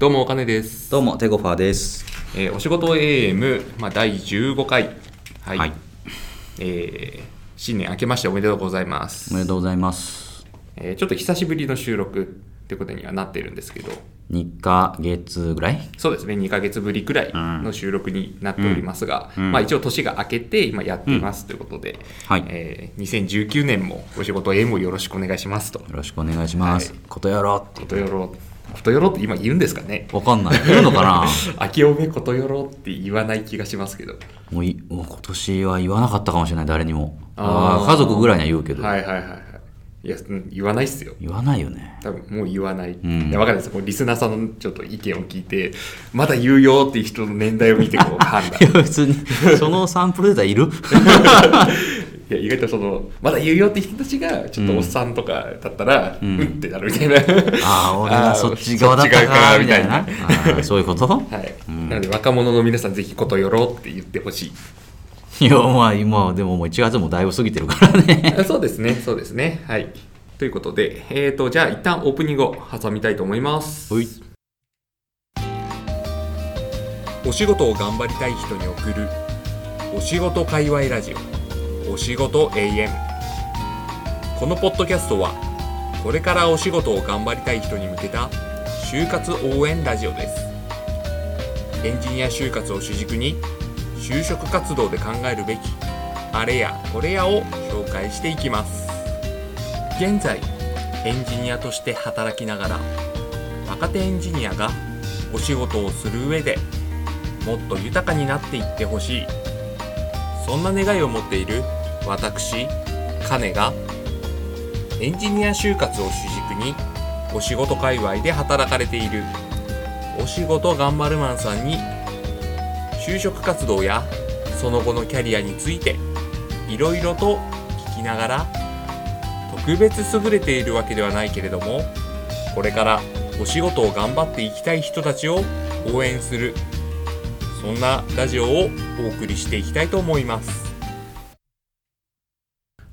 どうもお金です、どうも、テゴファーです。えーお仕事 AM、まあ、第15回。はい、はい。えー新年明けましておめでとうございます。おめでとうございます。えーちょっと久しぶりの収録ってことにはなってるんですけど。2ヶ月ぐらい？そうですね2ヶ月ぶりくらいの収録になっておりますが、うん。うんまあ、一応年が明けて今やっていますということで、はい。えー2019年もお仕事 AM をよろしくお願いしますと。よろしくお願いします。はい。ことやろってことよろことよろって今言うんですかね。わかんない。言うのかな？明けおめことよろって言わない気がしますけど。もういもう今年は言わなかったかもしれない、誰にも。あー。あー家族ぐらいには言うけど、はいはいはいはい。いやうん言わないっすよ。言わないよね。多分もう言わない、ん。いや分かんないです。こうリスナーさんのちょっと意見を聞いてまだ言うよっていう人の年代を見てこう判断。いや、別に、そのサンプルデータいる？いや意外とそのまだ言うよって人たちがちょっとおっさんとかだったら、うん。ってなるみたいな。ああ、俺がそっち側だったか、みたいな。そういうこと？はい、なので若者の皆さんぜひことよろって言ってほしい。いや、まあ今、でももう1月もだいぶ過ぎてるからね。あ そうですねそうですね。はい。ということでえーとじゃあ一旦オープニングを挟みたいと思います。ほい。お仕事を頑張りたい人に送るお仕事界隈ラジオお仕事 AM このポッドキャストはこれからお仕事を頑張りたい人に向けた就活応援ラジオです。エンジニア就活を主軸に就職活動で考えるべきあれやこれやを紹介していきます。現在エンジニアとして働きながら若手エンジニアがお仕事をする上でもっと豊かになっていってほしい。そんな願いを持っている私カネがエンジニア就活を主軸にお仕事界隈で働かれているお仕事頑張るマンさんに就職活動やその後のキャリアについていろいろと聞きながら特別優れているわけではないけれどもこれからお仕事を頑張っていきたい人たちを応援するそんなラジオをお送りしていきたいと思います。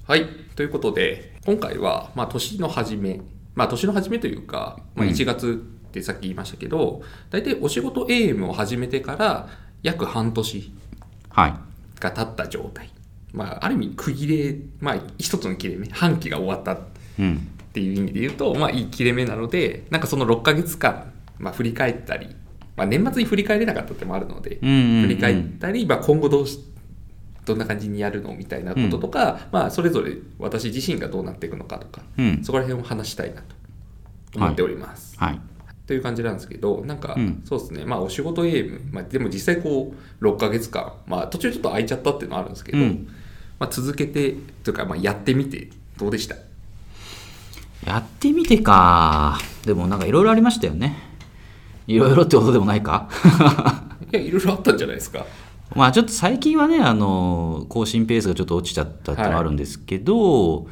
はい。ということで、今回は、まあ、年の初め、まあ、年の初めというか、まあ、うん1月ってさっき言いましたけど、大体お仕事 AM を始めてから約半年はい。が経った状態。まあ、ある意味区切れ、まあ、一つの切れ目、半期が終わったうん。っていう意味で言うと、まあ、いい切れ目なので、なんかその6ヶ月間、まあ、振り返ったり、まあ、年末に振り返れなかったってのもあるので、うんうんうん振り返ったり、まあ、今後どうし、どんな感じにやるのみたいなこととか、まあ、それぞれ私自身がどうなっていくのかとか、うん。そこら辺を話したいなと思っております。はい。という感じなんですけど、なんか、うんそうですね、まあ、お仕事エイム、まあ、でも実際こう、6ヶ月間、まあ、途中ちょっと空いちゃったっていうのはあるんですけど、うんまあ、続けて、というか、まあ、やってみて、どうでした？やってみてか。でもなんかいろいろありましたよね。いろいろってことでもないか いや、いろいろあったんじゃないですか。まあちょっと最近はね、あの、更新ペースがちょっと落ちちゃったってのはあるんですけど、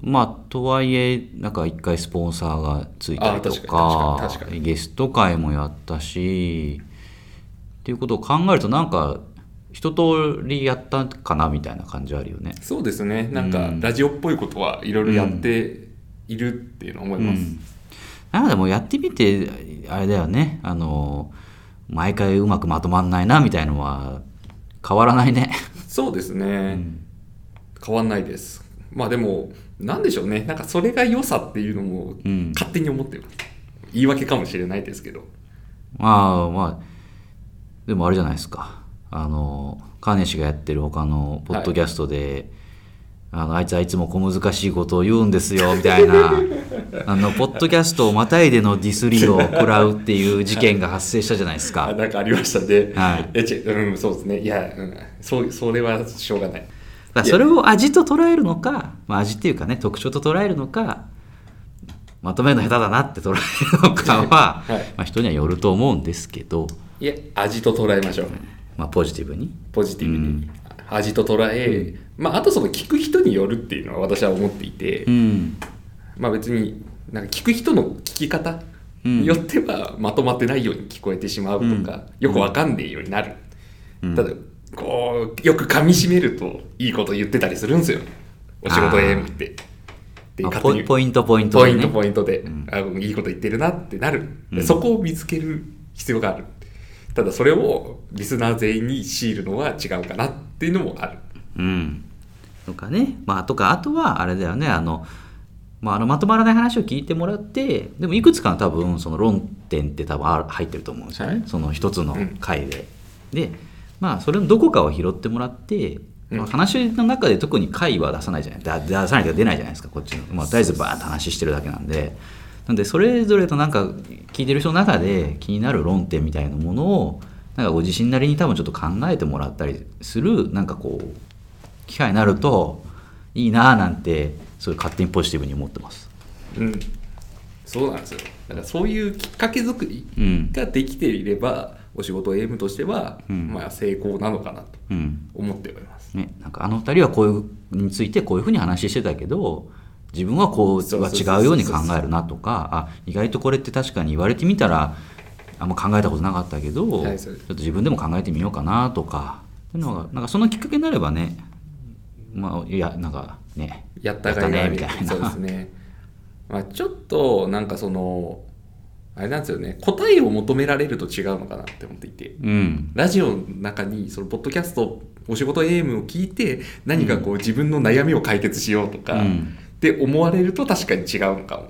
まあとはいえ、なんか一回スポンサーがついたりとかゲスト会もやったし、っていうことを考えるとなんか一通りやったかなみたいな感じはあるよね。そうですね、なんか、うん。ラジオっぽいことはいろいろやっているっていうのを思います。なんかでもやってみてあれだよね。あの毎回うまくまとまんないなみたいのは変わらないね。そうですね、変わんないです。まあでも、なんでしょうね、なんかそれが良さっていうのもうん。勝手に思ってます。言い訳かもしれないですけど。まあまあでもあれじゃないですか。あの金氏がやってる他のポッドキャストで、あのあいつはいつも小難しいことを言うんですよみたいな あのポッドキャストをまたいでのディスりを食らうっていう事件が発生したじゃないですあかなんかありましたね。はいえちうん、そうですね。いや、うん、そうそれはしょうがない。だそれを味と捉えるのか、まあ、味っていうかね特徴と捉えるのかまとめるの下手だなって捉えるのかは、はいまあ、人にはよると思うんですけど、いや、味と捉えましょう。まあ、ポジティブに。ポジティブに。うん味と捉え、まあ、あとその聞く人によるっていうのは私は思っていて、うん。まあ別になんか聞く人の聞き方によってはまとまってないように聞こえてしまうとか、よくわかんねえようになる、うん。ただこうよく噛み締めるといいこと言ってたりするんですよ。お仕事って。っってポイポイントポイントでね。ポイントポイントで、ん。あいいこと言ってるなってなる、うん。そこを見つける必要がある。ただそれをリスナー全員に強いるのは違うかなっていうのもあるうん。とかね。まあ、とか、あとは、あれだよね、あの、まあ、あのまとまらない話を聞いてもらって、でもいくつかの多分、その論点って多分入ってると思うんですよね。はいその一つのうん回で。で、まあ、それのどこかを拾ってもらって、うんまあ、話の中で特に回は出さないじゃないだ出さないと出ないじゃないですかこっちの、まあ、とりあえずバーッと話してるだけなんでなんでそれぞれのなんか聞いてる人の中で気になる論点みたいなものをなんかご自身なりに多分ちょっと考えてもらったりするなんかこう機会になるといいなあなんてそういう勝手にポジティブに思ってます。うん。そうなんですよ。だからそういうきっかけ作りうん。ができていればお仕事 AM としては、うん。まあ、成功なのかなとうん。思っております。ね、なんかあの二人はこういうについてこういうふうに話してたけど自分はこうは違うように考えるなとかあ意外とこれって確かに言われてみたらあんま考えたことなかったけど、はいちょっと自分でも考えてみようかなとかっていうのがなんかそのきっかけになればねまあいやなんかね。やったがいねみたいな。そうですね、まあ、ちょっとなんかそのあれなんですよね。答えを求められると違うのかなって思っていて。うん。ラジオの中にそのポッドキャストお仕事 AM を聞いて何かこう自分の悩みを解決しようとか、うん。って思われると確かに違うのかも。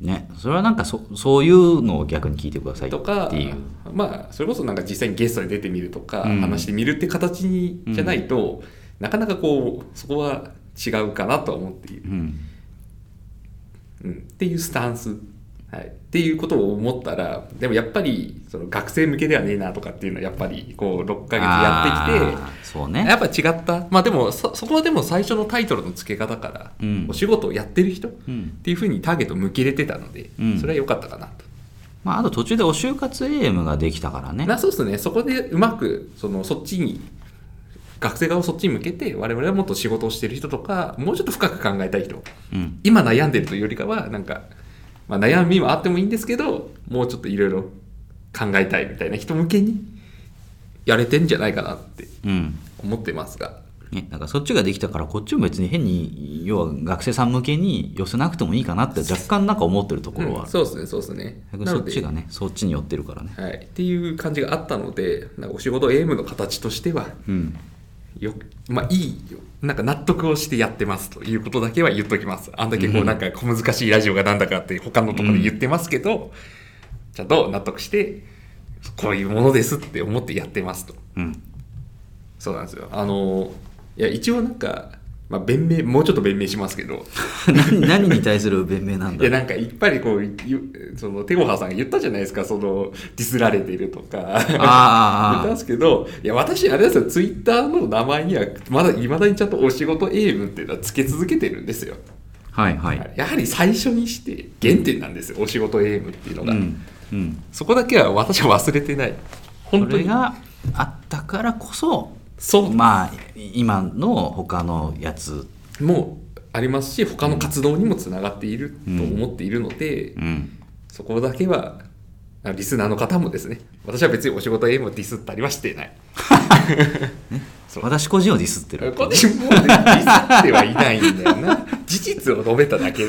ね。それはなんかそそういうのを逆に聞いてくださいっとかていう。まあそれこそなんか実際にゲストに出てみるとか、うん。話してみるって形にじゃないと、なかなかこうそこは違うかなとは思っている、うん。うん、っていうスタンス、はい、っていうことを思ったらでもやっぱりその学生向けではねえなとかっていうのはやっぱりこう6ヶ月やってきてそうね。やっぱ違った。まあでもそそこはでも最初のタイトルの付け方から、うん。お仕事をやってる人っうん。ていうふうにターゲットを向けれてたので、うん。それは良かったかなと。まあ、あと途中でお就活 AM ができたからね。なそうですね。そこでうまくそのそっちに学生側をそっちに向けて我々はもっと仕事をしてる人とかもうちょっと深く考えたい人。うん。今悩んでるというよりかはなんか、まあ、悩みはあってもいいんですけどもうちょっといろいろ考えたいみたいな人向けにやれてんじゃないかなってうん。思ってますが。ね、なんかそっちができたからこっちも別に変に要は学生さん向けに寄せなくてもいいかなって若干なんか思ってるところは。うんそうですねそうですね。そっちがねそっちに寄ってるからね。はい、っていう感じがあったのでなんかお仕事 AM の形としてはうんよまあいいよ。なんか納得をしてやってますということだけは言っときます。あんだけこううんなんか小難しいラジオがなんだかって他のところで言ってますけど、ちゃんと納得してこういうものですって思ってやってますと。うん。そうなんですよ。あのいや一応なんか、まあ、弁明もうちょっと弁明しますけど 何何に対する弁明なんだいやなんかいっぱいこうゆそのテゴハさんが言ったじゃないですかそのディスられてるとかああ言ったんですけど、いや、私、あれですよ、ツイッターの名前には、まだ、いまだにちゃんとお仕事エイムっていうのはつけ続けてるんですよ。はいはい、やはり最初にして原点なんですよ、お仕事エイムっていうのが。うんうん、そこだけは私は忘れてない。そ本当に。れがあったからこそそう、まあ今の他のやつ。もうありますし、他の活動にもつながっていると思っているので、うん。そこだけは、あリスナーの方もですね、私は別にお仕事エイムをディスったりはしてない。私個人をディスってる個人もねディスってはいないんだよな。事実を述べただけ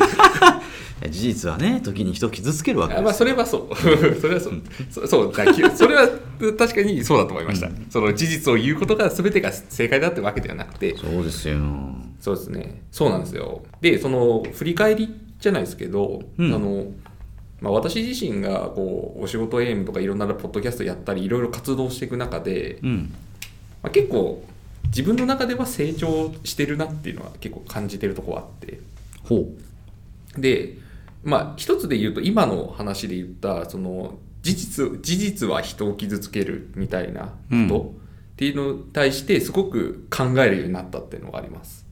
事実はね時に人を傷つけるわけですあまあ それはそう。それはそう。そそうだき それは確かにそうだと思いました、その事実を言うことが全てが正解だってわけではなくて。そうですよ。そうですね。そうなんですよ。でその振り返りじゃないですけど、うん。あのまあ、私自身がこうお仕事エイムとかいろんなポッドキャストやったりいろいろ活動していく中で、うん。まあ、結構自分の中では成長してるなっていうのは結構感じてるところあって。ほでまあ一つで言うと今の話で言ったその事実事実は人を傷つけるみたいなこと、うん。っていうのに対してすごく考えるようになったっていうのがあります。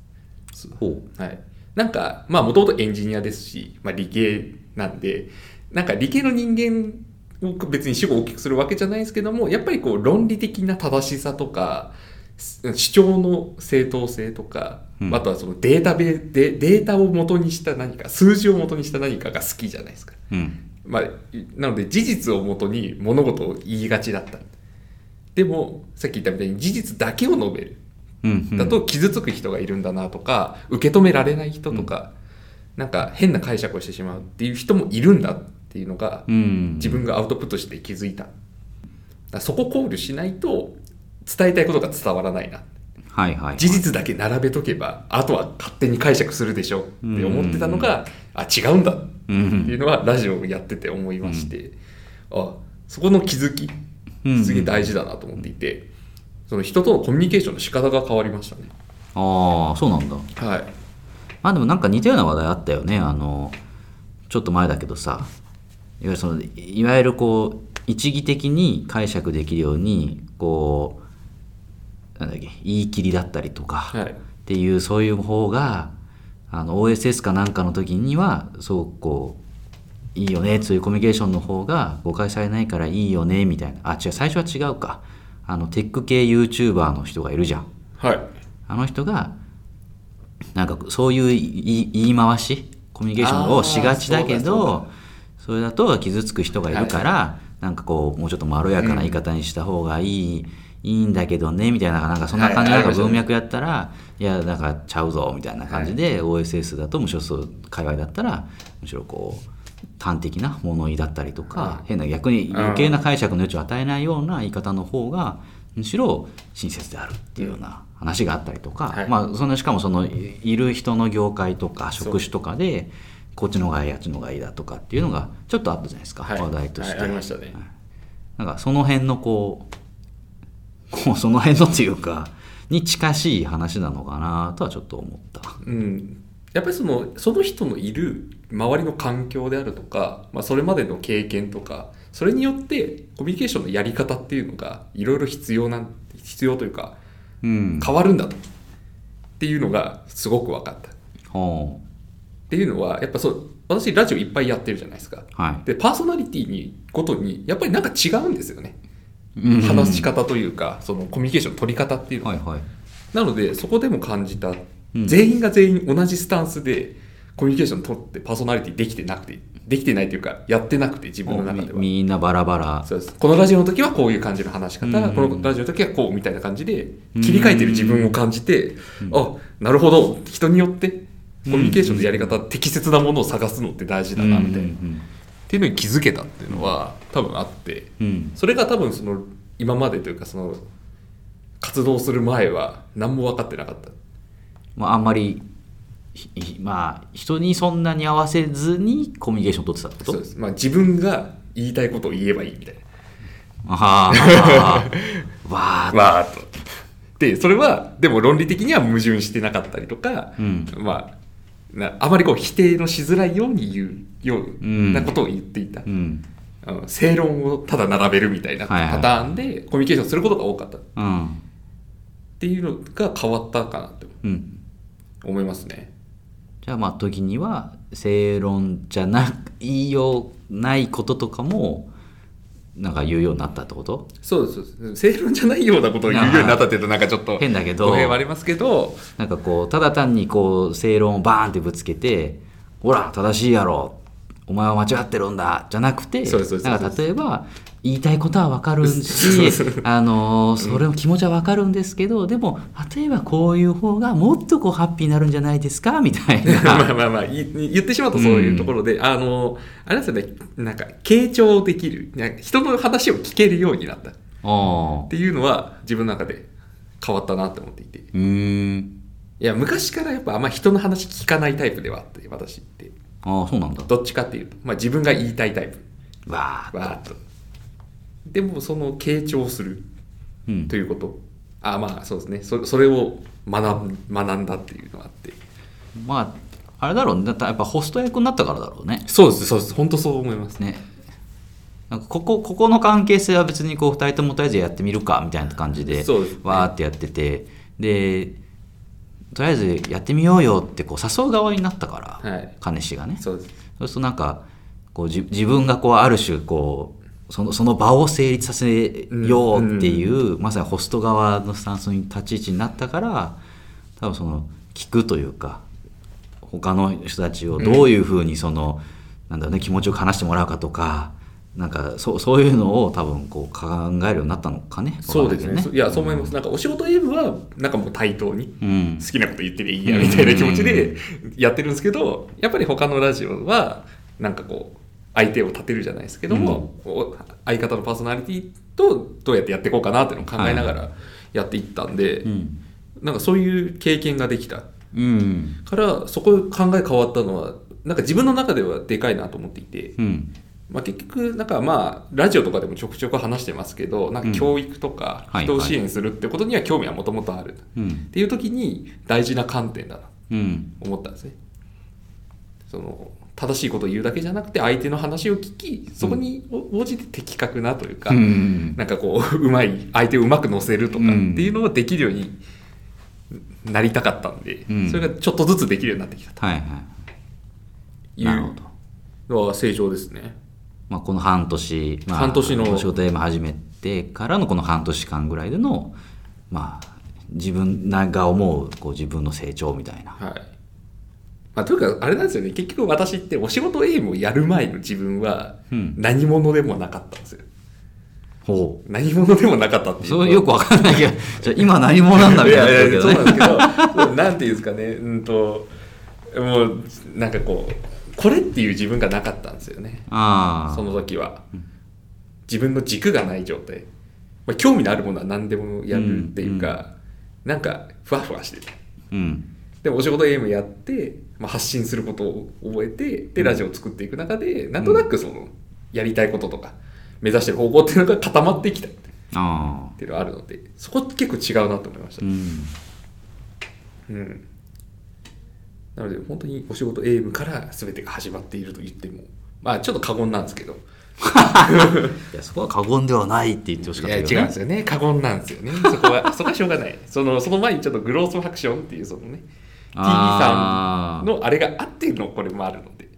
う。ほはい、なんかまあもともとエンジニアですし、まあ、理系なんでなんか理系の人間を別に主語を大きくするわけじゃないですけどもやっぱりこう論理的な正しさとかす主張の正当性とか、うんあとはそのデータベでデータを元にした何か数字を元にした何かが好きじゃないですか。ううんまあ、なので事実をもとに物事を言いがちだった。でもさっき言ったみたいに事実だけを述べる。うんうんだと傷つく人がいるんだなとか受け止められない人とか、なんか変な解釈をしてしまうっていう人もいるんだっていうのがうん自分がアウトプットして気づいた。そこ考慮しないと伝えたいことが伝わらないな。はいはい事実だけ並べとけば、あとは勝手に解釈するでしょって思ってたのが、あ、違うんだ。ってうんいうのはラジオをやってて思いまして、あ、そこの気づき、うんすげえ大事だなと思っていて、その人とのコミュニケーションの仕方が変わりましたね。ああそうなんだ。はい。まあでもなんか似たような話題あったよね。あのちょっと前だけどさ。いわゆるそのいわゆるこう一義的に解釈できるようにこうなんだっけ言い切りだったりとか、はい。っていうそういう方があの OSS かなんかの時にはすごくこういいよねそういうコミュニケーションの方が誤解されないからいいよねみたいな。あ違う最初は違うか。あのテック系 YouTuber の人がいるじゃん。はい。あの人がなんかそういう言い回しコミュニケーションをしがちだけどそれだと傷つく人がいるから、なんかこうもうちょっとまろやかな言い方にした方がいい、いいんだけどねみたいななんかそんな感じで文脈やったら、い、やなんかちゃうぞみたいな感じで、OSS だとむしろそう界隈だったらむしろこう端的な物言いだったりとか、はい。変な逆に余計な解釈の余地を与えないような言い方の方がむしろ親切であるっていうような話があったりとか、はい。まあそのしかもそのいいる人の業界とか職種とかでこっちの方がいいあっちの方がいいだとかっていうのがちょっとあったじゃないですか、はい。話題として、はいありましたね。なんかその辺のこうこうその辺のっていうかに近しい話なのかなとはちょっと思ったうん。やっぱりその、その人のいる周りの環境であるとか、まあ、それまでの経験とか、それによってコミュニケーションのやり方っていうのがいろいろ必要なん、必要というか、うん変わるんだと。っていうのがすごく分かった。っほていうのは、やっぱそう、私ラジオいっぱいやってるじゃないですか。うはいで、パーソナリティに、ごとに、やっぱりなんか違うんですよね。うん話し方というか、そのコミュニケーションの取り方っていう。はいはい。なので、そこでも感じた、うん。全員が全員同じスタンスでコミュニケーション取ってパーソナリティできてなくて、できてないというか、やってなくて自分の中では。みみんなバラバラ。そうです。このラジオの時はこういう感じの話し方、うん。このラジオの時はこうみたいな感じで切り替えてる自分を感じて、あなるほど。人によってコミュニケーションのやり方、適切なものを探すのって大事だなみたいな、っうんていうのに気づけたっていうのは多分あってうん。うんそれが多分その今までというかその活動する前は何も分かってなかった。まあ、あんまりまあ人にそんなに合わせずにコミュニケーションを取ってたってこと？そうです、まあ、自分が言いたいことを言えばいいみたいな。ああ わあわーっと。で、それは、でも論理的には矛盾してなかったりとか、うん。まあ、なあまりこう否定のしづらいように言うようなことを言っていた。うん。あの正論をただ並べるみたいなパターンでコミュニケーションすることが多かった。っうん。ていうのが変わったかなとう。ん。思いますね。じゃあまあ時には正論じゃないよないこととかもなんか言うようになったってこと？そうです。正論じゃないようなことを言うようになったっていうとなんかちょっと変だけど。語弊はありますけど、なんかこうただ単にこう正論をバーンってぶつけて「ほら正しいやろ。お前は間違ってるんだ」じゃなくてなんか例えば言いたいことは分かるしあのそれの気持ちは分かるんですけどでも例えばこういう方がもっとこうハッピーになるんじゃないですか？みたいな。まあまあまあい言ってしまうとそういうところで、あのあれですよねなんか傾聴できる人の話を聞けるようになった。っていうのは自分の中で変わったなって思っていて。いや昔からやっぱあんま人の話聞かないタイプではあって私って。ああそうなんだ。どっちかっていうと、まあ、自分が言いたいタイプ。わーっとでもその傾聴するうん。ということ。あまあそうですね。そそれを学ん学んだっていうのがあって。まああれだろうね。だやっぱホスト役になったからだろうね。そうですそうです。本当そう思います。ね。なんかここここの関係性は別にこう2人ともとりあえずやってみるかみたいな感じでわーってやってて。でとりあえずやってみようよってこう誘う側になったから、はい。金氏がね。そうです。そうするとなんかこうじ自分がこうある種こうそのその場を成立させようっていう、まさにホスト側のスタンスに立ち位置になったから多分その聞くというか他の人たちをどういうふうにその、なんだろうね気持ちを話してもらうかとかなんかそうそういうのを多分こう考えるようになったのかね。そうですね。いいやそう思います、なんかお仕事 M はなんかもう対等に好きなこと言ってりゃいいやみたいな気持ちでやってるんですけどやっぱり他のラジオはなんかこう相手を立てるじゃないですけども、お相方のパーソナリティとどうやってやっていこうかなっていうのを考えながらやっていったんで、うん。うんなんかそういう経験ができたうん。からそこ考え変わったのはなんか自分の中ではでかいなと思っていて、うん。まあ、結局なんかまあラジオとかでもちょくちょく話してますけどなんか教育とかはい人を支援するってことには興味はもともとある、っうん。ていう時に大事な観点だな思ったんですね。その正しいことを言うだけじゃなくて相手の話を聞きそこに応じて的確なというか、うん。なんかこう うまい相手をうまく乗せるとかってうんいうのができるようになりたかったんで、うん。それがちょっとずつできるようになってきたと。はいはいい。うなるほど。のは成長ですね。まあ、この半年、まあ、半年のお仕事で始めてからのこの半年間ぐらいでの、まあ、自分が思うこう自分の成長みたいな。はいまあ、というかあれなんですよね。結局私ってお仕事エイムをやる前の自分はうん。何者でもなかったんですよ。ほ何者でもなかったっていううそれよくわかんないけど じゃあ今何者なんだみたいになってるけどそうね。なんですけどなんていうんですかね。うんともうなんかこうこれっていう自分がなかったんですよね。ああ。その時は。自分の軸がない状態、まあ、興味のあるものは何でもやるっていうか、なんかふわふわしてて。うん。でもお仕事エイムやって、まあ、発信することを覚えてでラジオを作っていく中でなんとなくそのやりたいこととか目指してる方向っていうのが固まってきた。っていうのがあるのでそこ結構違うなと思いました。うん。うん、なので本当にお仕事エイムから全てが始まっていると言ってもまあちょっと過言なんですけど。いやそこは過言ではないって言ってほしかいやったけど、ね、違うんですよね。過言なんですよね。そこはそこはしょうがない。そのその前にちょっとグロースファクションっていうそのね TV さあんのあれがあってのこれもあるので。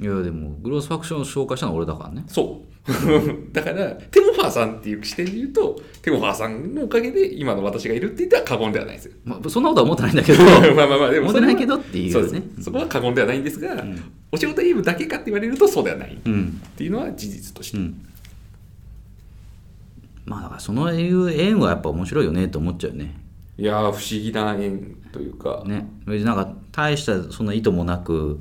いやでもグロースファクションを紹介したのは俺だからね。そう。だからテモファーさんっていう視点で言うとテモファーさんのおかげで今の私がいるって言ったら過言ではないですよ。まあ、そんなことは思ってないんだけど。まあまあまあでも思ってないけどっていうね。そうですそこは過言ではないんですが、ん。おしごとam だけかって言われるとそうではない。っうん。ていうのは事実として、うん。まあだからそのいう縁はやっぱ面白いよねと思っちゃうよねいやー不思議な縁というか、ね。別になんか大したそんな意図もなく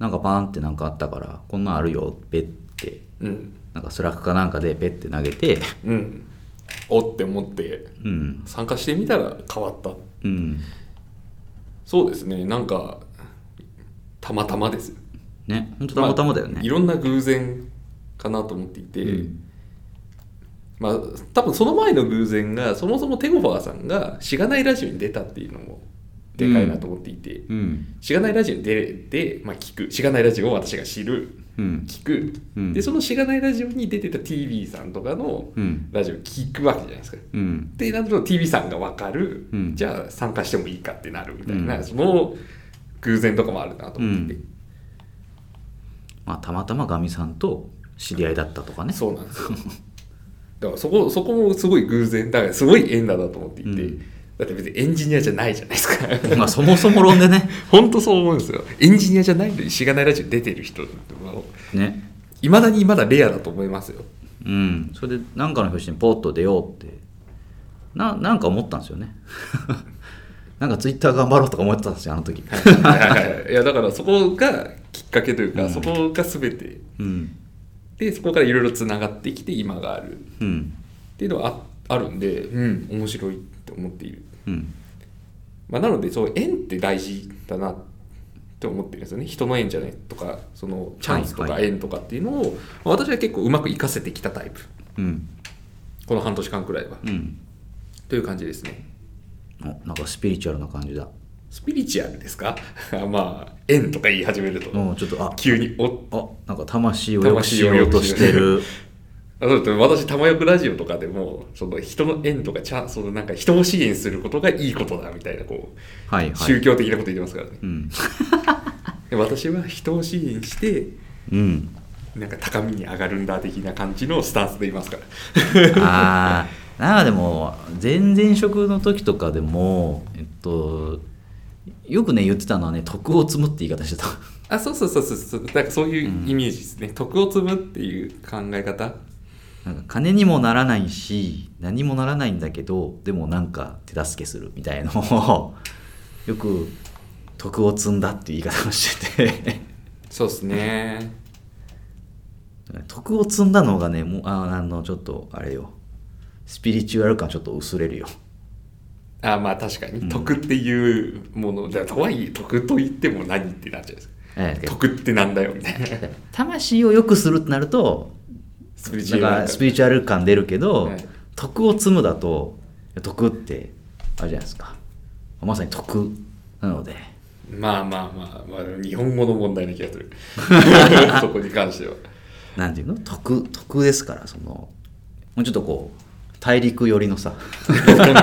なんかパンってなんかあったからこんなんあるよペッて。うん。なんかスラックかなんかでペッて投げて。うん。おって思って。うん。参加してみたら変わった。うん。そうですね。なんかたまたまです。ね。本当たまたまだよね、あいろんな偶然かなと思っていて、うんまあ多分その前の偶然がそもそもテゴファーさんがしがないラジオに出たっていうのもでかいなと思っていて、うん。しがないラジオに出て、まあ、聞く。しがないラジオを私が知る。うん。聞く、うん。でそのしがないラジオに出てた TV さんとかのうん。ラジオ聞くわけじゃないですか。うん。でなると TV さんが分かる、うん。じゃあ参加してもいいかってなるみたいな、うん。その偶然とかもあるなと思ってて、まあたまたまガミさんと知り合いだったとかね。そうなんですよだからそこそこもすごい偶然だからすごい縁だなと思っていて、うん。だって別にエンジニアじゃないじゃないですか。まあそもそも論でね。本当そう思うんですよ。エンジニアじゃないのにしがないラジオに出てる人ねいまだにまだレアだと思いますよ。うん。それで何かの表紙にポッと出ようって。ななんか思ったんですよね。なんかツイッター頑張ろうとか思ってたんですよあの時。はいはいはい。いやだからそこがきっかけというか、うん。そこが全て。うんでそこからいろいろつながってきて今がある。っうん。ていうのはああるんで、うん、面白いって思っている、うん。まあ、なのでそう縁って大事だなって思ってるんですよね。人の縁じゃないとかそのチャンスとはいはい。か縁とかっていうのを、まあ私は結構うまく活かせてきたタイプ。うん。この半年間くらいは、うん。という感じですね。おなんかスピリチュアルな感じだ。スピリチュアルですか？まあ縁とか言い始めると。もうちょっとあ急におあなんか魂を良くしようとしてる。あそうだって私玉よくラジオとかでもその人の縁とかちゃんそのなんか人を支援することがいいことだみたいなこう、はいはい。宗教的なこと言ってますからね。うん。で私は人を支援してうん。なんか高みに上がるんだ的な感じのスタンスでいますから。あ あなんかでも前々職の時とかでもえっとよくね言ってたのはね徳を積むって言い方してた。あそうそうそうそうそう。なんかそういうイメージですね、徳を積むっていう考え方。なんか金にもならないし何もならないんだけどでもなんか手助けするみたいのをよく徳を積んだっていう言い方をしてて。そうですね。徳を積んだのがねもうああのちょっとあれよ。スピリチュアル感ちょっと薄れるよあまあ確かに、徳っていうものじゃとはいえ徳と言っても何ってなっちゃうんですええ徳ってなんだよみたいな。魂を良くするってなるとスピリチュアルらスピリチュアル感出るけど、はい。徳を積むだと徳ってあれじゃないですか。まさに徳なので。まあまあまあ、まあ、日本語の問題な気がする。そこに関しては。なんていうの？徳徳ですからそのもうちょっとこう大陸寄りのさ。考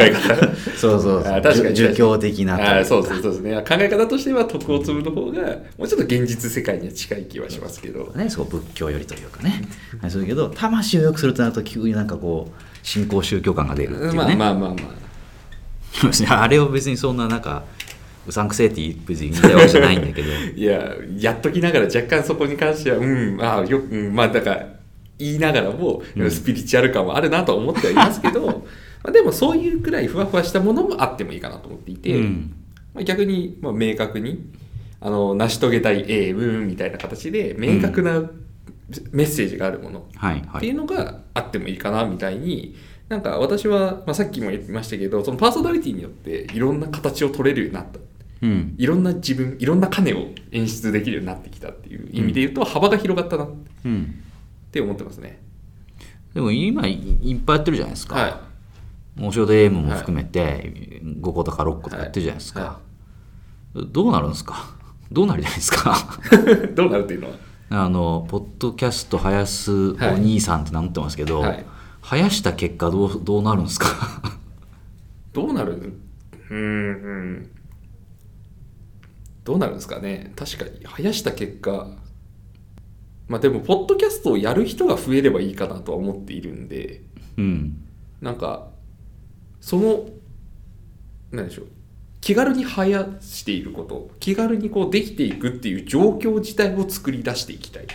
え方そうそうそう。あ確かに儒教的なあそうそうそうですね。考え方としては徳を積むの方がもうちょっと現実世界には近い気はしますけど。ね、そう仏教よりというかね、はい、そうだけど魂を良くするとなると急になんかこう新興宗教感が出るっていうね、まあまあまあまあ。あれを別にそんななんかうさんくせえって別に言いたいわけじゃないんだけど。いややっときながら若干そこに関してはうんあよく、うん、まあだから言いながらも、うん。スピリチュアル感はあるなとは思ってはいますけど まあでもそういうくらいふわふわしたものもあってもいいかなと思っていて、うん。まあ、逆に、まあ、明確にあの成し遂げたいエイムみたいな形で明確なメッセージがあるものっていうのがあってもいいかなみたいになんか私は、まあ、さっきも言いましたけどそのパーソナリティによっていろんな形を取れるようになった。うん。いろんな自分いろんな種を演出できるようになってきたっていう意味で言うと、幅が広がったな。っうんて思ってますね。でも今いいっぱいやってるじゃないですか、はもうちょうど AM も含めて5個とか6個とかやってるじゃないですか、はどうなるんですか？どうなるじゃないですか？い どうなるっていうの？はあのポッドキャスト生やすお兄さんって名乗ってますけど、はい。生やした結果どうどうなるんですか？どうなる？うーんうん。どうなるんですかね。確かに生やした結果まあでもポッドキャストをやる人が増えればいいかなとは思っているんでうんなんかその何でしょう気軽に生やしていること気軽にこうできていくっていう状況自体を作り出していきたい。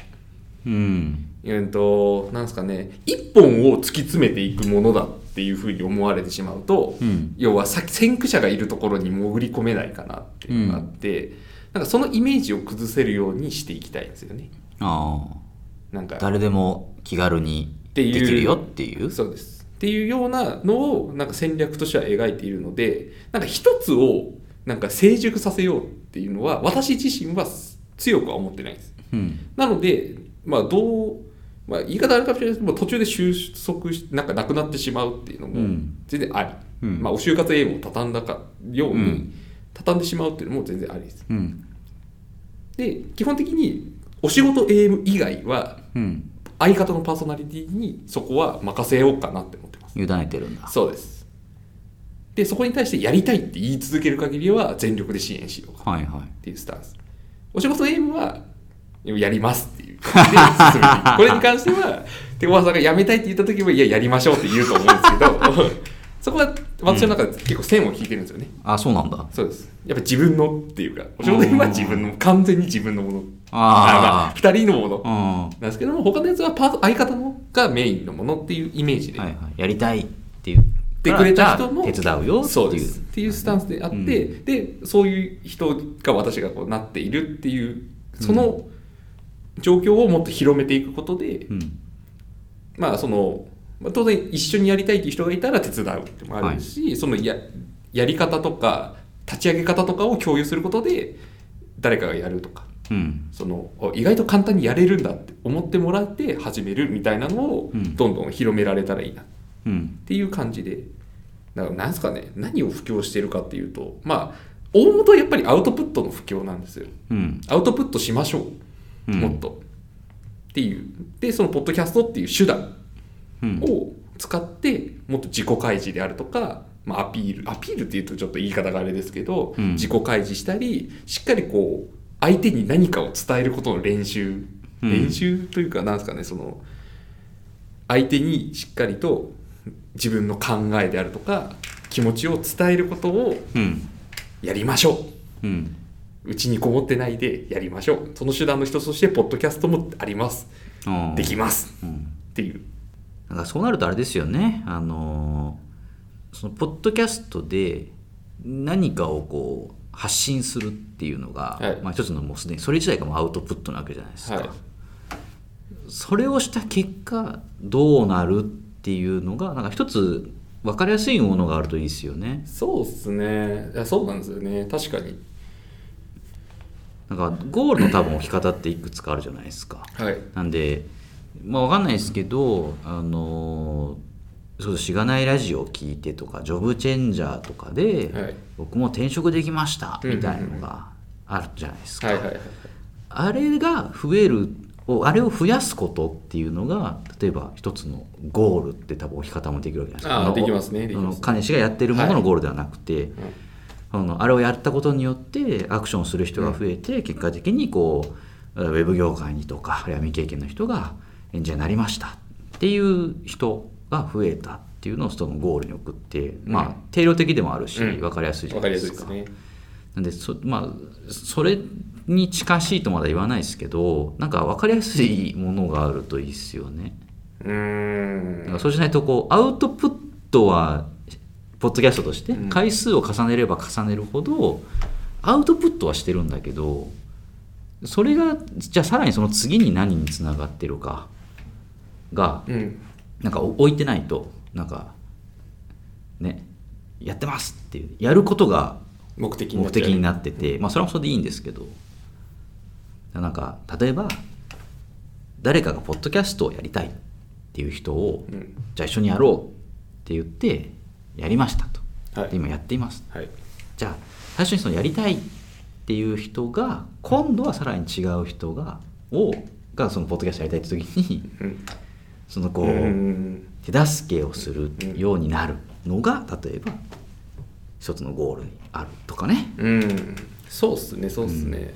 うんうんとなんですかね一本を突き詰めていくものだっていうふうに思われてしまうと、うん要は先先駆者がいるところに潜り込めないかなっていうのがあって、なんかそのイメージを崩せるようにしていきたいんですよね。ああ。なんか。誰でも気軽にできるよっていう？そうです。っていうようなのをなんか戦略としては描いているのでなんか一つをなんか成熟させようっていうのは私自身は強くは思ってないんです。うん。なので、まあ、どう、まあ、言い方あるかもしれないですけど途中で収束しなんかなくなってしまうっていうのもうん。全然あり、うん。まあ、お就活エイムを畳んだかように、うん畳んでしまうっていうのも全然ありです。うんで基本的におしごとam 以外はうん相方のパーソナリティにそこは任せようかなって思ってます。委ねてるんだそうです。で、そこに対してやりたいって言い続ける限りは全力で支援しようかはいはいっていうスタンス。おしごとam はやりますっていう感じで進。これに関しては、手ごわさんがやめたいって言った時は、いや、やりましょうって言うと思うんですけど、そこは私の中で結構線を引いてるんですよね。あそうなんだそうです。やっぱ自分のっていうか、おしごとam は自分の、完全に自分のもの。ああ、二人のもの。うん。なんですけども、他のやつはパート相方のがメインのものっていうイメージで、はいはい。やりたいって言ってくれた人も手伝うよって。いうっていうスタンスであって、うん。でそういう人が私がこうなっているっていうその状況をもっと広めていくことで、うん。まあそのまあ当然一緒にやりたいっていう人がいたら手伝うってもあるし、そのややり方とか立ち上げ方とかを共有することで誰かがやるとかうん。そのお意外と簡単にやれるんだって思ってもらって始めるみたいなのをうん。どんどん広められたらいいな。っうん。ていう感じで。だからなんですかね。何を布教してるかっていうとまあ大元はやっぱりアウトプットの布教なんですよ。うん。アウトプットしましょう、うん。もっと。っていう。でそのポッドキャストっていう手段うん。を使ってもっと自己開示であるとか、まあ、アピール。アピールっていうとちょっと言い方があれですけど、うん。自己開示したりしっかりこう相手に何かを伝えることの練習うん。練習というかなんですかねその相手にしっかりと自分の考えであるとか気持ちを伝えることをうん。やりましょう。っうん。うちにこもってないでやりましょう。その手段の一つとしてポッドキャストもあります。うんできます。うん。っていう。だからそうなるとあれですよね。あのそのポッドキャストで何かをこう発信するっていうのが、はい。まあ、一つのもうすでにそれ自体がもうアウトプットなわけじゃないですか、はい。それをした結果どうなるっていうのがなんか一つ分かりやすいものがあるといいですよね。そうっすね。いやそうなんですよね。確かに。なんかゴールの多分置き方っていくつかあるじゃないですか。はい。なんでまあ分かんないですけどあのそうしがないラジオを聞いてとかジョブチェンジャーとかで、はい。僕も転職できましたうんうんうん。みたいなのがあるじゃないですか、はいはいはいあれが増えるをあれを増やすことっていうのが例えば一つのゴールって多分置き方もできるわけじゃないですか。できますねできますね。氏がやってるもののゴールではなくて、あのあれをやったことによってアクションする人が増えて、結果的にこうウェブ業界にとかあるいは未経験の人がエンジニアになりましたっていう人が増えたっていうのをそのゴールに送って、まあ定量的でもあるし、うん。分かりやすいじゃないですか。なんでそ,、まあ、それに近しいとまだ言わないですけどなんか分かりやすいものがあるといいですよね。うーん。だからそうしないとこうアウトプットはポッドキャストとしてうん。回数を重ねれば重ねるほどアウトプットはしてるんだけどそれがじゃあさらにその次に何につながってるかがうんなんか置いてないとなんかねやってますっていうやることが目的にな目っちゃう。的になってて、まあ、それもそれでいいんですけどなんか例えば誰かがポッドキャストをやりたいっていう人を、うん。じゃあ一緒にやろうって言ってやりましたと、はい。で今やっていますはい。じゃあ最初にそのやりたいっていう人が今度はさらに違う人がをがそのポッドキャストやりたいって時にうんそのこう、うん。手助けをするようになるのが例えば一つのゴールにあるとかね。うん。そうっすねそうっすね、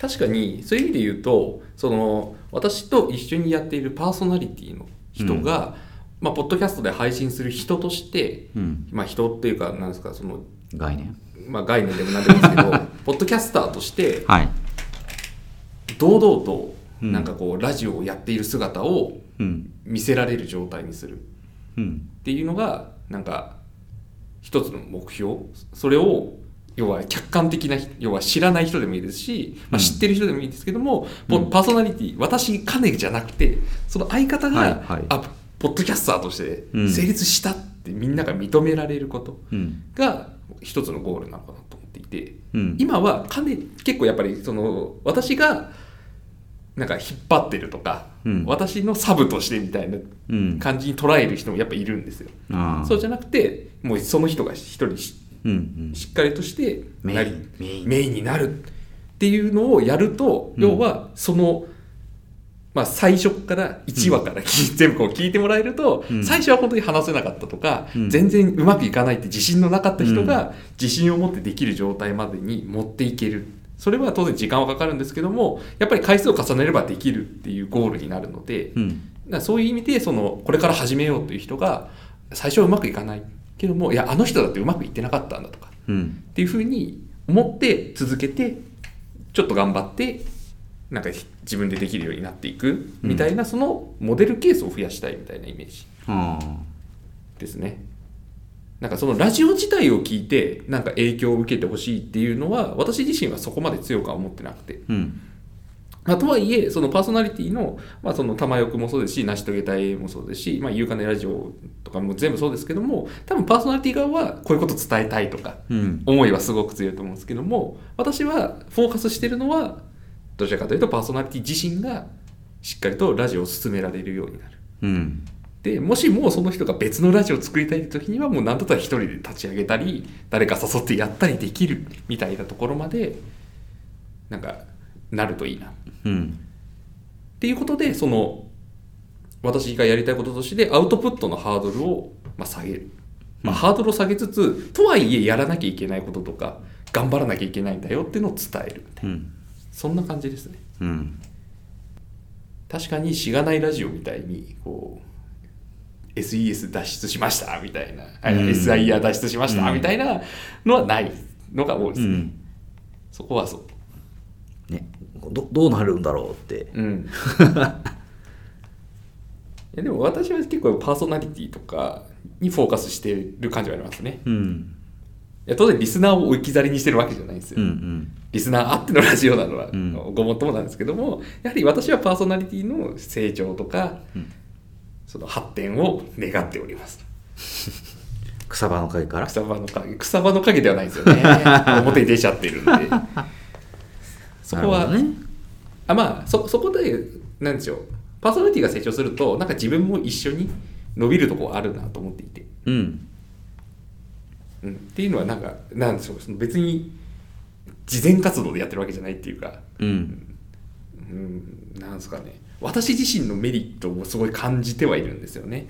確かにそういう意味で言うとその私と一緒にやっているパーソナリティの人が、まあ、ポッドキャストで配信する人として、うん、まあ、人っていうかなんですかその、概念。まあ、概念でもなんでもいいんですけど ポッドキャスターとしてはい、堂々とうん。なんかこうラジオをやっている姿をうん見せられる状態にする。うん。っていうのがなんか一つの目標。それを要は客観的な要は知らない人でもいいですし、まあ、うん。知ってる人でもいいですけども、ポうん。パーソナリティ私金じゃなくてその相方が、はいはい。あポッドキャスターとしてうん。成立したってみんなが認められることうん。が一つのゴールなのかなと思っていて。うん。今は金結構やっぱりその私がなんか引っ張ってるとか、うん。私のサブとしてみたいなうん。感じに捉える人もやっぱいるんですよ。そうじゃなくてもうその人が一人しうんしっかりとしてメイン。メイン。になるっていうのをやると、うん。要はその、まあ、最初から1話から聞い全部こう聞いてもらえると、うん。最初は本当に話せなかったとか、うん。全然うまくいかないって自信のなかった人うが自信を持ってできる状態までに持っていける。それは当然時間はかかるんですけどもやっぱり回数を重ねればできるっていうゴールになるので、うん。だそういう意味でそのこれから始めようという人が最初はうまくいかないけどもいやあの人だってうまくいってなかったんだとかうん。っていうふうに思って続けてちょっと頑張ってなんか自分でできるようになっていくみたいな、そのモデルケースを増やしたいみたいなイメージあ。ですね。なんかそのラジオ自体を聞いてなんか影響を受けてほしいっていうのは私自身はそこまで強くは思ってなくて。うん。まあ、とはいえ、そのパーソナリティの、まあ、その玉欲もそうですし、成し遂げたいもそうですし、まあ、ゆうかねラジオとかも全部そうですけども、多分パーソナリティ側はこういうこと伝えたいとか、うん。思いはすごく強いと思うんですけども、私はフォーカスしてるのは、どちらかというとパーソナリティ自身がしっかりとラジオを進められるようになる。うんで、もしもうその人が別のラジオを作りたいって時には、もう何だったら一人で立ち上げたり、誰か誘ってやったりできるみたいなところまで、なんか、なるといいな。うん。っていうことでその私がやりたいこととしてアウトプットのハードルを、まあ、下げる、まあ、ハードルを下げつつとはいえやらなきゃいけないこととか頑張らなきゃいけないんだよっていうのを伝えるみたいな。うん。そんな感じですね。うん。確かにしがないラジオみたいにこう SES 脱出しましたみたいな、あうん SIR 脱出しましたうん。みたいなのはないのが多いです。ね、うん。そこはそう。どどうなるんだろうって。うん。いやでも私は結構パーソナリティとかにフォーカスしてる感じはありますね。うん。いや当然リスナーを置き去りにしてるわけじゃないんですよ、うんうん。リスナーあってのラジオなのはん。ごもっともなんですけども、やはり私はパーソナリティの成長とか、うんその発展を願っております。草場の陰から？草場の影草場の影ではないんですよね。表に出ちゃってるんで。そこは、ね。あまあそそこでなんでしょう。パーソナリティが成長するとなんか自分も一緒に伸びるところあるなと思っていて、うん。うん、っていうのはなんかなんでしょう。その別に慈善活動でやってるわけじゃないっていうか。うん。うん。なんですかね私自身のメリットをすごい感じてはいるんですよね。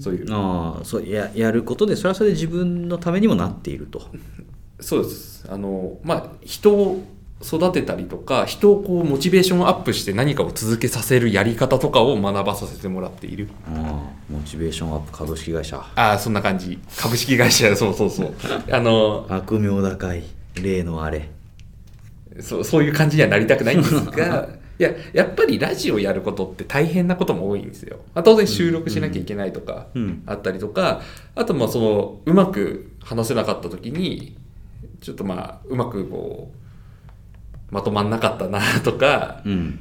そういう。ああそうややることでそれはそれで自分のためにもなっていると。そうです。あのまあ人を育てたりとか人をこうモチベーションアップして何かを続けさせるやり方とかを学ばさせてもらっている。ああモチベーションアップ株式会社。ああそんな感じ。株式会社 そうそうそう。あの悪名高い例のあれ。そうそういう感じにはなりたくないんですが いややっぱりラジオやることって大変なことも多いんですよ、まあ、当然収録しなきゃいけないとかうんあったりとか、あとまあそのうまく話せなかった時にちょっとまあうまくこうまとまんなかったなとか、うん。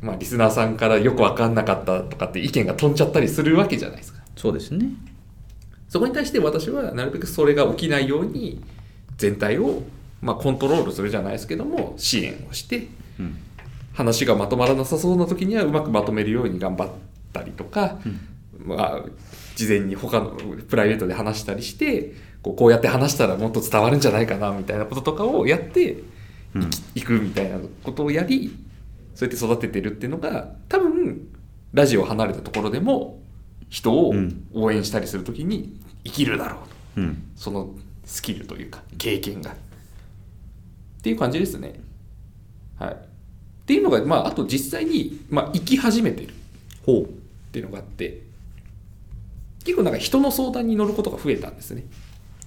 まあ、リスナーさんからよく分かんなかったとかって意見が飛んじゃったりするわけじゃないですか。そうですね。そこに対して私はなるべくそれが起きないように全体をまあコントロールするじゃないですけども支援をしてうん話がまとまらなさそうな時にはうまくまとめるように頑張ったりとか、まあ、事前に他のプライベートで話したりしてこうこうやって話したらもっと伝わるんじゃないかなみたいなこととかをやってうん。いくみたいなことをやりそうやって育ててるっていうのが多分ラジオを離れたところでも人をうん。応援したりする時に生きるだろうと。うん。そのスキルというか経験が。っていう感じですね。はいっていうのがまああと実際に、まあ、生き始めてるっほていうのがあって結構なんか人の相談に乗ることが増えたんですね。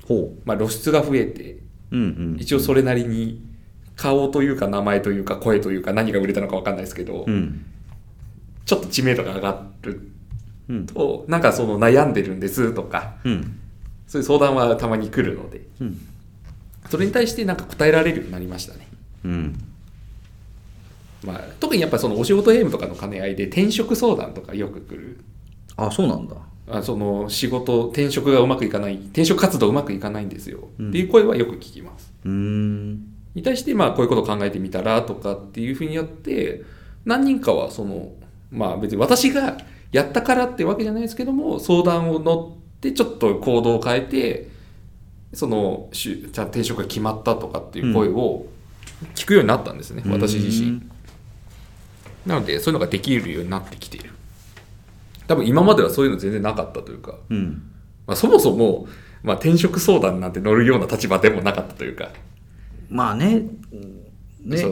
う。ほまあ露出が増えてううんうん。一応それなりに顔というか名前というか声というか何が売れたのか分かんないですけど、うん。ちょっと知名度が上がるうん。となんかその悩んでるんですとかうん。そういう相談はたまに来るのでうん。それに対してなんか答えられるようになりましたね。うんまあ、特にやっぱりそのお仕事ゲームとかの兼ね合いで転職相談とかよく来る。あそうなんだ。あその仕事転職がうまくいかない転職活動うまくいかないんですよ、うん。っていう声はよく聞きます。うーん。に対してまあこういうことを考えてみたらとかっていうふうにやって何人かはそのまあ別に私がやったからってわけじゃないですけども相談を乗ってちょっと行動を変えてそのしゅじゃあ転職が決まったとかっていう声を聞くようになったんですね、私自身なのでそういうのができるようになってきている。多分今まではそういうの全然なかったというか、うん。まあ、そもそも、まあ、転職相談なんて乗るような立場でもなかったというか。まあね。ね。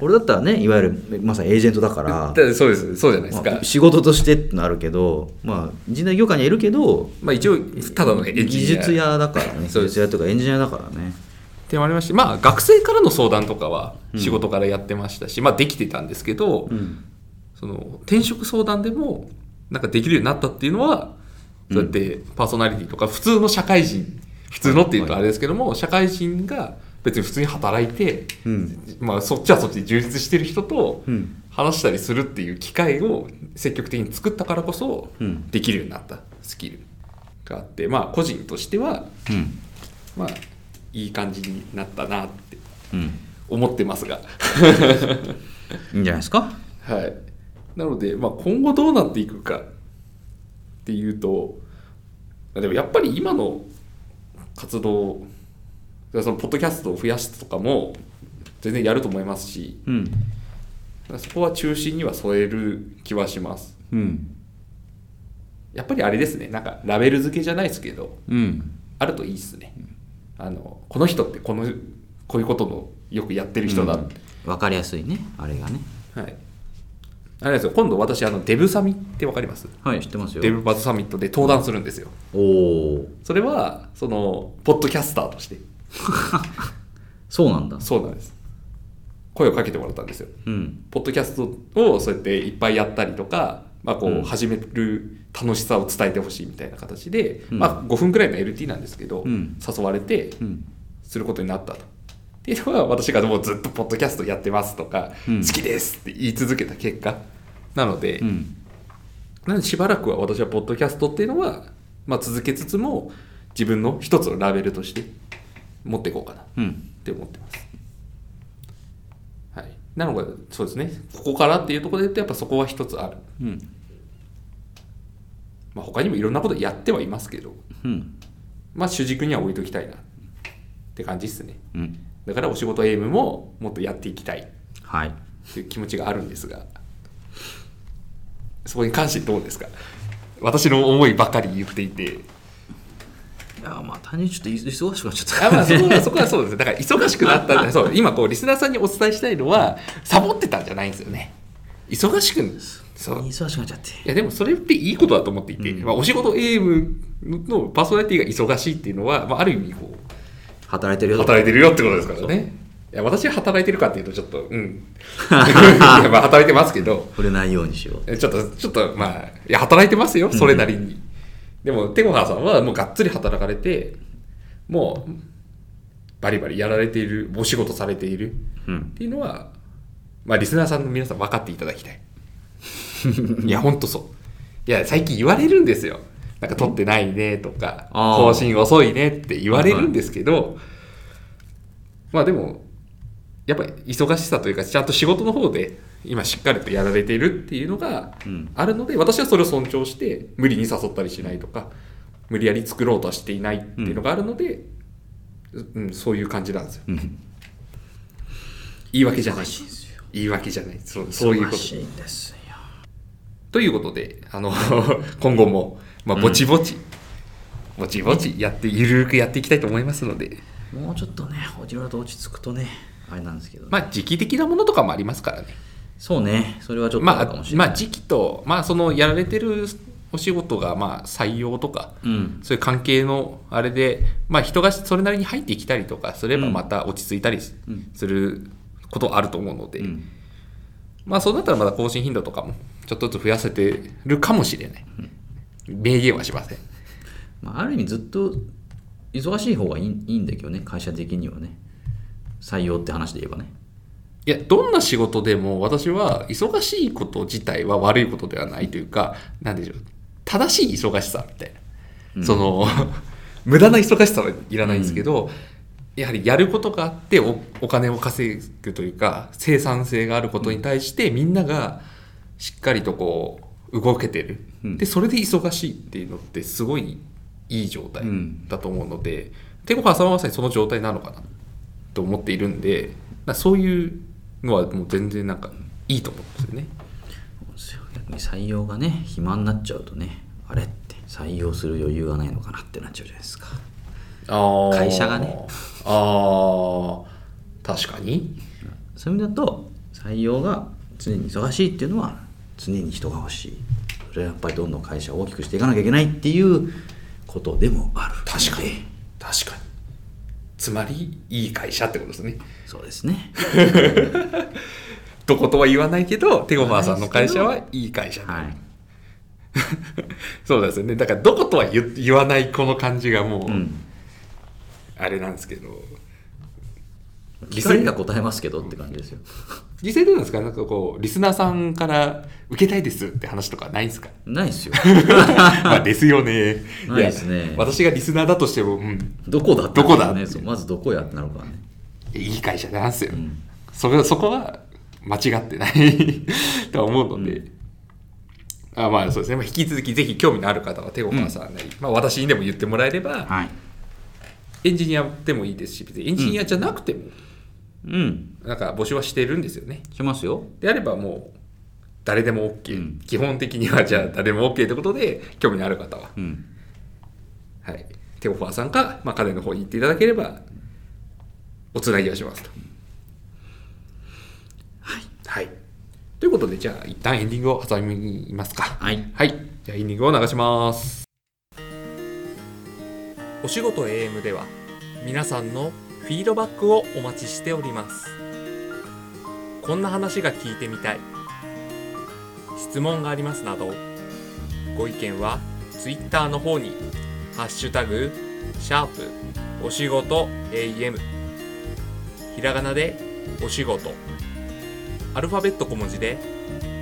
俺だったらねいわゆるまさにエージェントだから。だそうです。そうじゃないですか、まあ仕事としてってのあるけどまあ人材業界にはいるけどまあ一応ただのエンジニア。技術屋だからね。技術屋とかエンジニアだからねってもありましてまあ学生からの相談とかは仕事からやってましたし、まあできてたんですけど、うん。その転職相談でもなんかできるようになったっていうのはそうやってパーソナリティとか普通の社会人普通のっていうとあれですけども、社会人が別に普通に働いて、うん。まあ、そっちはそっちで充実してる人とうん。話したりするっていう機会を積極的に作ったからこそうん。できるようになったスキルがあってまあ個人としてはうん。まあいい感じになったなってうん。思ってますが。いいんじゃないですか？はい。なので、まあ、今後どうなっていくかっていうとでもやっぱり今の活動そのポッドキャストを増やすとかも全然やると思いますしうん。そこは中心には添える気はします。うん。やっぱりあれですね。なんかラベル付けじゃないですけどうん。あるといいですねあのこの人ってこのこういうことのよくやってる人だ、うん。わかりやすいねあれがね。はい。あれですよ。今度私あのデブサミってわかります？はい知ってますよ。デブバズサミットで登壇するんですよ。おおそれはそのポッドキャスターとして。そうなんだ。そうなんです。声をかけてもらったんですよ。うん。ポッドキャストをそうやっていっぱいやったりとか、まあ、こううん。始める楽しさを伝えてほしいみたいな形で、うん。まあ、5分くらいの LT なんですけど、うん。誘われてうん。することになったと。っていうのは私がもうずっとポッドキャストやってますとか、うん。好きですって言い続けた結果なので、うん。なのでしばらくは私はポッドキャストっていうのは、まあ、続けつつも自分の一つのラベルとして持っていこうかな。っうん。て思ってます。はい、なのでそうですね。ここからっていうところで言うとやっぱそこは一つある、うんまあ、他にもいろんなことやってはいますけど、うん。まあ、主軸には置いときたいなって感じですね。うん。だからお仕事エイムももっとやっていきたい。はい。っていう気持ちがあるんですがそこに関してどうですか？私の思いばかり言っていて。いやまあ単純にちょっと忙しくなっちゃった。あまあそこはそこはそうです。だから忙しくなったんでそう今こうリスナーさんにお伝えしたいのはサボってたんじゃないんですよね。忙しくそう。忙しくなっちゃって。いやでもそれっていいことだと思っていて、うん。まあ、お仕事エイムのパーソナリティが忙しいっていうのは、まあ、ある意味こう働いてるよ働いてるよってことですからね。いや私は働いてるかっていうとちょっとうん。まあ働いてますけど。触れないようにしよう。ちょっとちょっとまあいや働いてますよそれなりに、でもテゴハーさんはもうがっつり働かれてもうバリバリやられているお仕事されているうん。っていうのは、まあ、リスナーさんの皆さん分かっていただきたい。いや、ほんとそう。いや、最近言われるんですよ。なんか撮ってないねとか、更新遅いねって言われるんですけど、まあでも、やっぱり忙しさというか、ちゃんと仕事の方で今しっかりとやられているっていうのがうんあるので、私はそれを尊重して、無理に誘ったりしないとか、無理やり作ろうとはしていないっていうのがあるので、うん、そういう感じなんですよ。うん言い訳じゃない。言い訳じゃない。そうそういうこと。ということで、あの、今後も、まあ、ぼちぼち、ぼちぼちやって、ゆるーくやっていきたいと思いますので、もうちょっとねいろいろと落ち着くとねあれなんですけど、まあ、時期的なものとかもありますからね。そうね。それはちょっとまあまあ、時期と、まあ、その、やられてるお仕事が、まあ、採用とか、うん。そういう関係のあれで、まあ、人がそれなりに入ってきたりとかすれば、うん。また落ち着いたりすることあると思うので、うんまあ、そうなったらまだ更新頻度とかも、ちょっとずつ増やせてるかもしれない。明言はしません。まあ、ある意味ずっと忙しい方がいいいいんだけどね会社的にはね採用って話で言えばねいや、どんな仕事でも私は忙しいこと自体は悪いことではないというか、なんでしょう、正しい忙しさみたいな。うんその、無駄な忙しさはいらないんですけど、やはりやることがあっておお金を稼ぐというか、生産性があることに対してみんながしっかりとこう、動けてる。うんで、それで忙しいっていうのってすごいいい状態うんだと思うので、テコハさんはまさにその状態なのかなと思っているんで、だそういうのはもう全然なんかいいと思うんですよね。逆に採用がね暇になっちゃうとねあれって採用する余裕がないのかなってなっちゃうじゃないですか会社がね。ああ、確かに。そういう意味だと採用が常に忙しいっていうのは常に人が欲しいそれはやっぱりどんどん会社を大きくしていかなきゃいけないっていうことでもある確かに確かに。つまり、いい会社ってことですね。そうですね どことは言わないけど、テゴマーさんの会社はいい会社。はい そうですよね。だから、どことは言言わないこの感じがもう、うんあれなんですけど。聞かれりゃ答えますけどって感じですよ。実際どうなんですか？なんかこう、リスナーさんから受けたいですって話とかないんですか？ないですよ。まあ、ですよね。ないですね。や私がリスナーだとしても、うん、どこだってどこだねそうまずどこやってなるからね。いい会社なんですよ。うん。そこそこは間違ってない とは思うので、あまあそうですね、まあ、引き続きぜひ興味のある方は手を回さない、まあ、私にでも言ってもらえれば、はいエンジニアでもいいですし別にエンジニアじゃなくても、うん。なんか募集はしてるんですよね。しますよ。であればもう誰でも OK、うん。基本的にはじゃあ誰でも OK ということで興味のある方は、うん。はい、テオファーさんか、まあ、彼の方に行っていただければおつなぎをしますと。はい。はい。ということで、じゃあ、一旦エンディングを挟みますか。はい。はい。じゃあ、エンディングを流します。お仕事 AM では、皆さんのフィードバックをお待ちしております。こんな話が聞いてみたい。質問がありますなどご意見は Twitter の方に「ハッシュタグシャープお仕事 AM」ひらがなでお仕事。アルファベット小文字で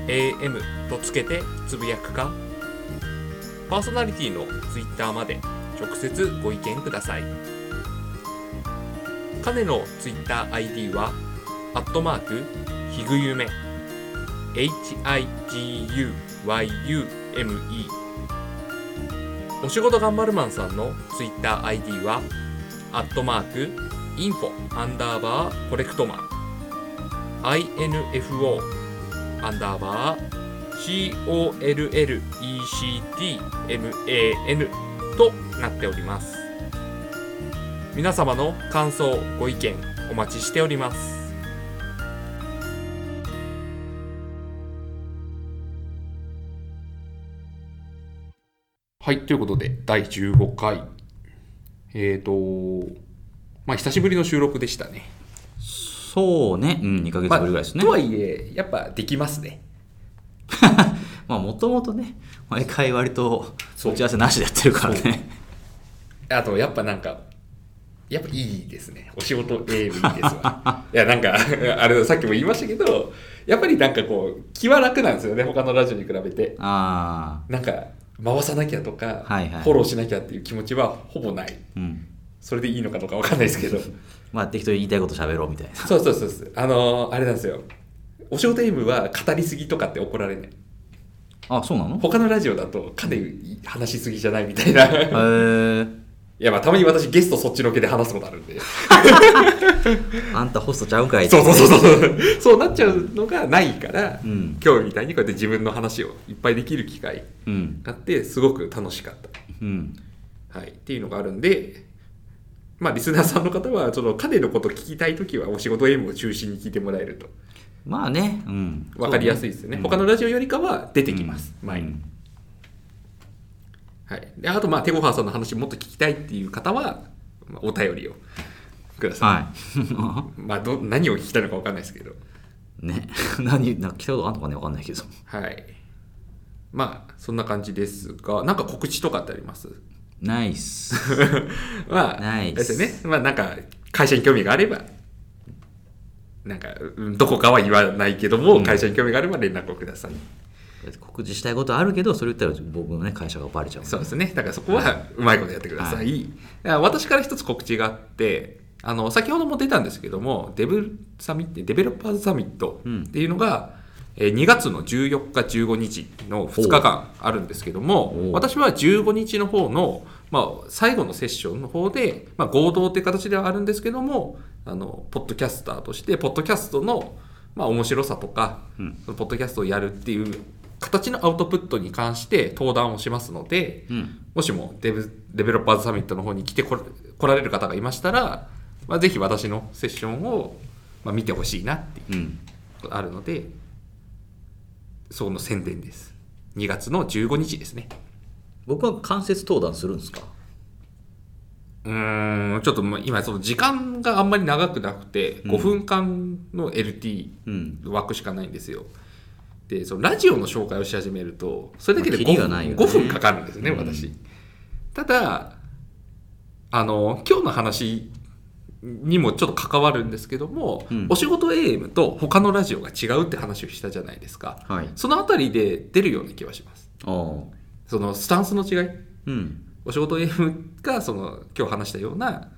AM とつけてつぶやくかパーソナリティの Twitter まで。直接ご意見ください。彼の TwitterID はアットマークひぐゆめ HIGUYUME お仕事頑張るマンさんの TwitterID はアットマークインフォアンダーバーコレクトマン。INFO アンダーバー COLLECTMAN となっております。皆様の感想ご意見お待ちしております。はいということで第15回。えっ、ー、とまあ久しぶりの収録でしたね。そうね、うん、2ヶ月ぶりぐらいですね。まあ、とはいえやっぱできますね。まあ、もともとね、毎回割と打ち合わせなしでやってるからね。あとやっぱなんかやっぱいいですね。お仕事エールいいですわ。いやなんか あれさっきも言いましたけどやっぱりなんかこう気は楽なんですよね。他のラジオに比べて。あなんか回さなきゃとか、はいはい。フォローしなきゃっていう気持ちはほぼない。あ、うん。それでいいのかどうかわかんないですけど。まあ、適当に言いたいこと喋ろうみたいな。そうそうそうそう。あのーあれなんですよ。お仕事エイムは語りすぎとかって怒られない。あ、そうなの？他のラジオだとかなり話しすぎじゃないみたいな。へえー。いやまあたまに私ゲストそっちのけで話すことあるんで。あんたホストちゃうんかいそうそうそうそう。そうなっちゃうのがないから、うん。今日みたいにこうやって自分の話をいっぱいできる機会うん。があってすごく楽しかった、うん。はい、っていうのがあるんでまあリスナーさんの方はその彼のこと聞きたい時はお仕事 M を中心に聞いてもらえると。まあね、うん。分かりやすいですよね。うん他のラジオよりかは出てきます、うん。前に、はい、であとまあテゴハーさんの話もっと聞きたいっていう方は、まあ、お便りをください、は まあど何を聞きたいのか分かんないですけどい。ね。何、なんか来たことあんのかねわかんないけど。はいまあそんな感じですがなんか告知とかってあります？ナイス。まあ、ナイスですよね。まあなんか、会社に興味があれば、なんか、うんどこかは言わないけども、うん会社に興味があれば連絡をください。告知したいことあるけど、それ言ったら僕のね、会社がバレちゃう。そうですね。だからそこはうまいことやってください。だから私から一つ告知があって、あの、先ほども出たんですけども、デブサミデベロッパーズサミットっていうのが、えー2月の14日、15日の2日間あるんですけども私は15日の方の、まあ、最後のセッションの方で、まあ、合同っていう形ではあるんですけども、あの、ポッドキャスターとして、ポッドキャストの、まあ、面白さとか、うんポッドキャストをやるっていう形のアウトプットに関して登壇をしますので、うん。もしもデブデベロッパーズサミットの方に来てこら来られる方がいましたら、まあ、ぜひ私のセッションを、まあ、見てほしいなっていうあるので、その宣伝です。2月の15日ですね。僕は間接登壇するんですか？うーん、ちょっとまあ今、その時間があんまり長くなくて、うん5分間の LT うん。枠しかないんですよ。で、そのラジオの紹介をし始めると、それだけでまあキリ 5, 分がないよね5分かかるんですね、うん私。ただ、あの、今日の話にもちょっと関わるんですけども、うんお仕事 AM と他のラジオが違うって話をしたじゃないですか。はい。そのあたりで出るような気はします。ああ。そのスタンスの違い。うん。お仕事 AM がその今日話したような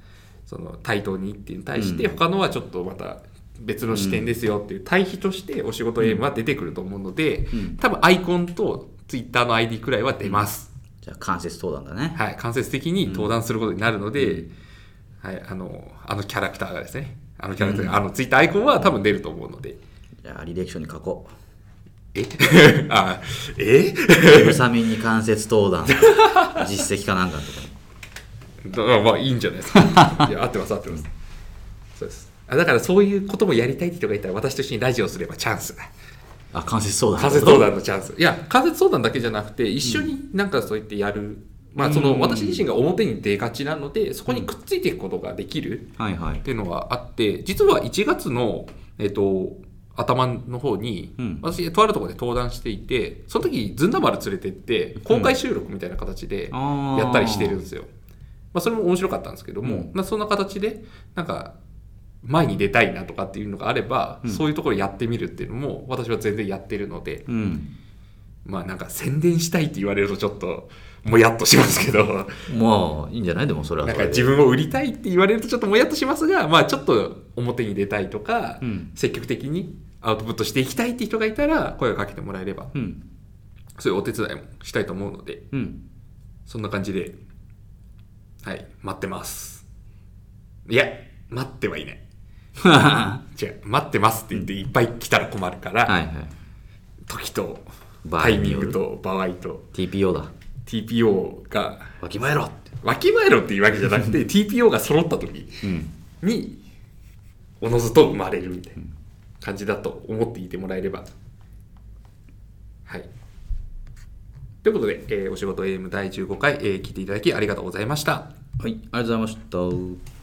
その対等にっていうのに対して、うん他のはちょっとまた別の視点ですよっていう対比としてお仕事 AM は出てくると思うので、うん多分アイコンと Twitter の ID くらいは出ます、じゃあ間接登壇だね。はい、間接的に登壇することになるので、はい、あのあのキャラクターがですねあのキャラクターが、あの Twitter アイコンは多分出ると思うのでじゃあ履歴書に書こえ？あえ？う。ウサミンに間接登壇。実績かなんかのとかに。だまあいいんじゃないですか。いや、合ってます、合ってます。そうです。あだからそういうこともやりたいって人がいたら私と一緒にラジオすればチャンスだ。あ、間接登壇。間接相談のチャンス。いや、間接相談だけじゃなくて、一緒になんかそうやってやる。まあ、そのうん私自身が表に出がちなので、そこにくっついていくことができるはいはいっ。ていうのはあって、実は1月の、えっと、頭の方に、うん私とあるところで登壇していてその時ずんだ丸連れてって公開収録みたいな形でやったりしてるんですよ、まあ、それも面白かったんですけども、うんまあ、そんな形でなんか前に出たいなとかっていうのがあれば、うん。そういうところやってみるっていうのも私は全然やってるのでうん。まあなんか宣伝したいって言われるとちょっともやっとしますけどまあいいんじゃない？でもそれはなんそれで。か自分を売りたいって言われるとちょっともやっとしますがまあちょっと表に出たいとか、うん。積極的にアウトプットしていきたいって人がいたら声をかけてもらえればうん。そういうお手伝いもしたいと思うのでうん。そんな感じではい待ってます。いや待ってはいない 違う待ってますって言っていっぱい来たら困るから、はい時と場合タイミンによるグと場合と。TPO だ。TPO がわきまえろって。わきまえろっていうわけじゃなくて TPO が揃った時うん。におのずと生まれるみたいな感じだと思っていてもらえれば。はい。ということで、えーお仕事 AM 第15回、えー聞いていただきありがとうございました。はいありがとうございました